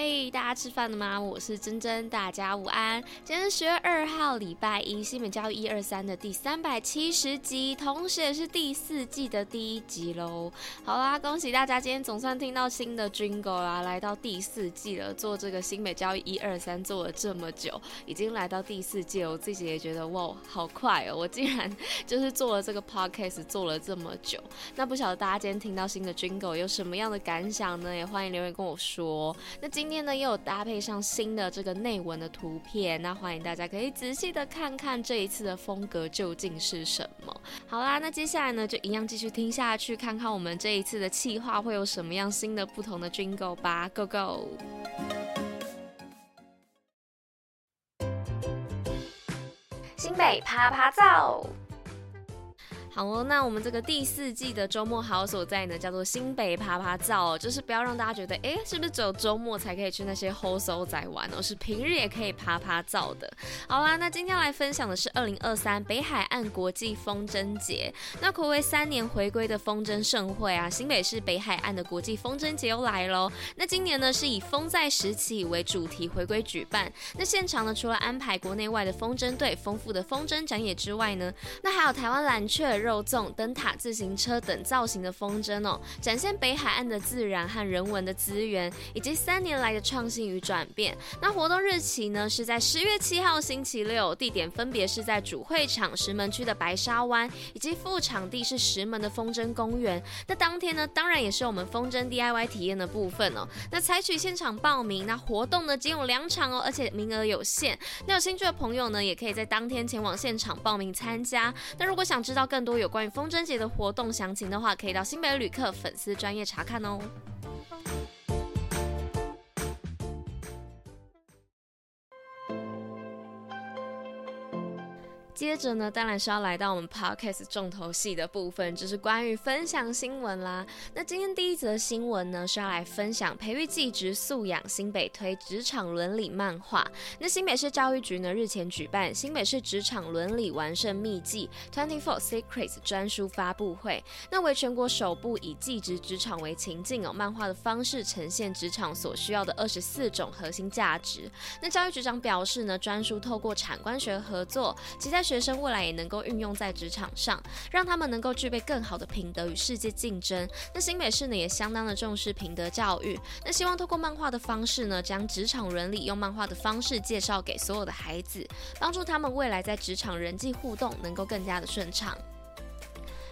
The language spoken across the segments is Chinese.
嘿大家吃饭了吗？我是珍珍，大家午安。今天是十月二号，礼拜一，新北教育一二三的第三百七十集，同时也是第四季的第一集喽。好啦，恭喜大家，今天总算听到新的 Jingle 啦，来到第四季了。做这个新北教育一二三做了这么久，已经来到第四季了，我自己也觉得哇，好快哦！我竟然就是做了这个 Podcast 做了这么久。那不晓得大家今天听到新的 Jingle 有什么样的感想呢？也欢迎留言跟我说。那今今天呢，又有搭配上新的这个内文的图片，那欢迎大家可以仔细的看看这一次的风格究竟是什么。好啦，那接下来呢，就一样继续听下去，看看我们这一次的企划会有什么样新的不同的 Jingle 吧，Go Go！新北趴趴造。好哦，那我们这个第四季的周末好所在呢，叫做新北趴趴造，就是不要让大家觉得，哎，是不是只有周末才可以去那些 hoso 仔玩哦？是平日也可以趴趴造的。好啦，那今天来分享的是二零二三北海岸国际风筝节。那暌违三年回归的风筝盛会啊，新北市北海岸的国际风筝节又来喽。那今年呢是以风在时起为主题回归举办。那现场呢除了安排国内外的风筝队、丰富的风筝展演之外呢，那还有台湾蓝雀。肉粽、灯塔、自行车等造型的风筝哦，展现北海岸的自然和人文的资源，以及三年来的创新与转变。那活动日期呢是在十月七号星期六，地点分别是在主会场石门区的白沙湾，以及副场地是石门的风筝公园。那当天呢，当然也是我们风筝 DIY 体验的部分哦。那采取现场报名，那活动呢仅有两场哦，而且名额有限。那有兴趣的朋友呢，也可以在当天前往现场报名参加。那如果想知道更多，有关于风筝节的活动详情的话，可以到新北旅客粉丝专业查看哦。接着呢，当然是要来到我们 podcast 重头戏的部分，就是关于分享新闻啦。那今天第一则新闻呢，是要来分享培育技职素养，新北推职场伦理漫画。那新北市教育局呢，日前举办新北市职场伦理完胜秘技 Twenty Four Secrets 专书发布会，那为全国首部以技职职场为情境哦，漫画的方式呈现职场所需要的二十四种核心价值。那教育局长表示呢，专书透过产官学合作，期待学生未来也能够运用在职场上，让他们能够具备更好的品德与世界竞争。那新美式呢也相当的重视品德教育，那希望透过漫画的方式呢，将职场伦理用漫画的方式介绍给所有的孩子，帮助他们未来在职场人际互动能够更加的顺畅。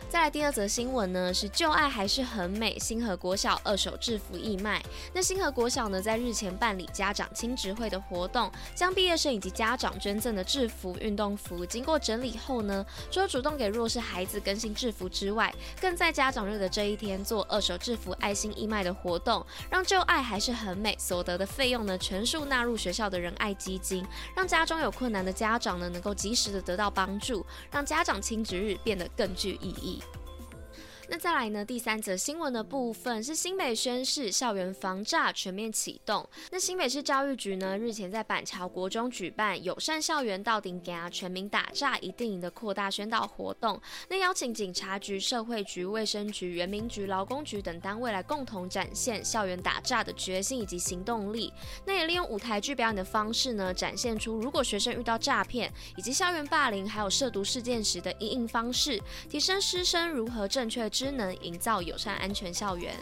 再来第二则新闻呢，是旧爱还是很美。新和国小二手制服义卖。那新和国小呢，在日前办理家长亲职会的活动，将毕业生以及家长捐赠的制服、运动服，经过整理后呢，除了主动给弱势孩子更新制服之外，更在家长日的这一天做二手制服爱心义卖的活动，让旧爱还是很美所得的费用呢，全数纳入学校的仁爱基金，让家中有困难的家长呢，能够及时的得到帮助，让家长亲职日变得更具意义。那再来呢？第三则新闻的部分是新北宣示校园防诈全面启动。那新北市教育局呢，日前在板桥国中举办友善校园到顶家全民打诈一定赢的扩大宣导活动。那邀请警察局、社会局、卫生局、原民局、劳工局等单位来共同展现校园打诈的决心以及行动力。那也利用舞台剧表演的方式呢，展现出如果学生遇到诈骗以及校园霸凌还有涉毒事件时的应应方式，提升师生如何正确。知能营造友善安全校园。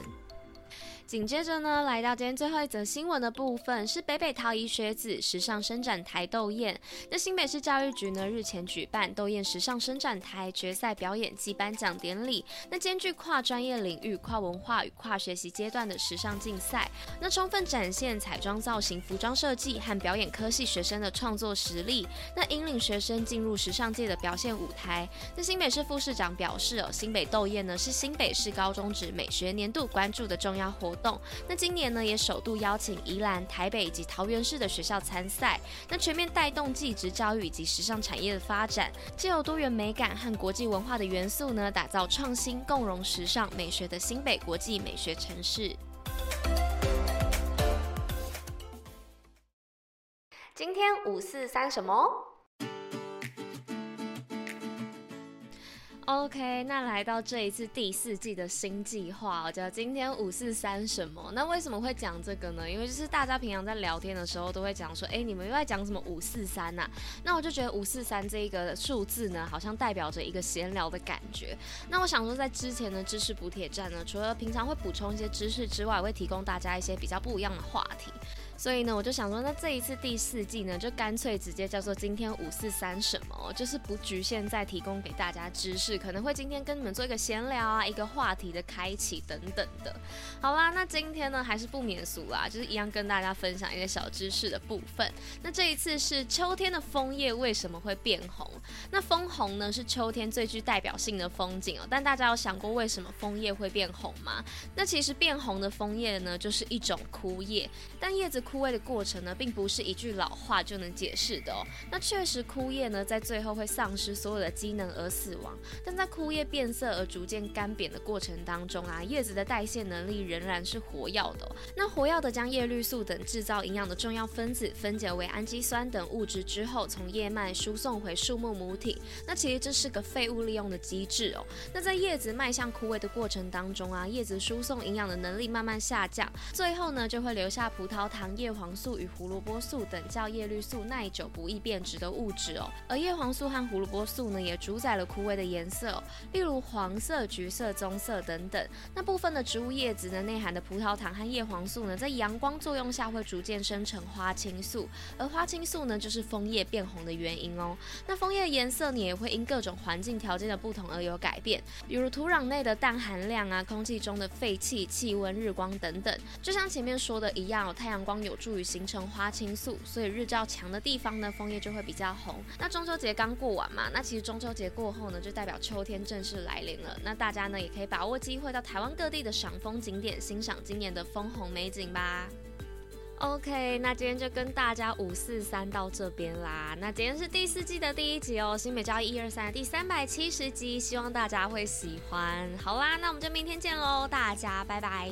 紧接着呢，来到今天最后一则新闻的部分，是北北桃仪学子时尚伸展台斗艳。那新北市教育局呢，日前举办斗艳时尚伸展台决赛表演暨颁奖典礼。那兼具跨专业领域、跨文化与跨学习阶段的时尚竞赛，那充分展现彩妆造型、服装设计和表演科系学生的创作实力，那引领学生进入时尚界的表现舞台。那新北市副市长表示哦，新北斗艳呢是新北市高中职美学年度关注的重要活动。那今年呢也首度邀请宜兰、台北以及桃园市的学校参赛，那全面带动技职教育以及时尚产业的发展，借由多元美感和国际文化的元素呢，打造创新共融时尚美学的新北国际美学城市。今天五四三什么？OK，那来到这一次第四季的新计划，叫今天五四三什么？那为什么会讲这个呢？因为就是大家平常在聊天的时候都会讲说，哎，你们又在讲什么五四三呐？那我就觉得五四三这一个数字呢，好像代表着一个闲聊的感觉。那我想说，在之前的知识补铁站呢，除了平常会补充一些知识之外，会提供大家一些比较不一样的话题。所以呢，我就想说，那这一次第四季呢，就干脆直接叫做今天五四三什么，就是不局限在提供给大家知识，可能会今天跟你们做一个闲聊啊，一个话题的开启等等的。好啦，那今天呢还是不免俗啦，就是一样跟大家分享一些小知识的部分。那这一次是秋天的枫叶为什么会变红？那枫红呢是秋天最具代表性的风景哦，但大家有想过为什么枫叶会变红吗？那其实变红的枫叶呢，就是一种枯叶，但叶子。枯枯萎的过程呢，并不是一句老话就能解释的哦。那确实，枯叶呢，在最后会丧失所有的机能而死亡。但在枯叶变色而逐渐干瘪的过程当中啊，叶子的代谢能力仍然是活跃的。那活跃的将叶绿素等制造营养的重要分子分解为氨基酸等物质之后，从叶脉输送回树木母体。那其实这是个废物利用的机制哦。那在叶子迈向枯萎的过程当中啊，叶子输送营养的能力慢慢下降，最后呢，就会留下葡萄糖。叶黄素与胡萝卜素等较叶绿素耐久不易变质的物质哦，而叶黄素和胡萝卜素呢，也主宰了枯萎的颜色哦，例如黄色、橘色、棕色等等。那部分的植物叶子呢，内含的葡萄糖和叶黄素呢，在阳光作用下会逐渐生成花青素，而花青素呢，就是枫叶变红的原因哦。那枫叶的颜色呢，也会因各种环境条件的不同而有改变，比如土壤内的氮含量啊，空气中的废气、气温、日光等等。就像前面说的一样哦，太阳光有助于形成花青素，所以日照强的地方呢，枫叶就会比较红。那中秋节刚过完嘛，那其实中秋节过后呢，就代表秋天正式来临了。那大家呢，也可以把握机会到台湾各地的赏枫景点，欣赏今年的枫红美景吧。OK，那今天就跟大家五四三到这边啦。那今天是第四季的第一集哦，新美教育一二三第三百七十集，希望大家会喜欢。好啦，那我们就明天见喽，大家拜拜。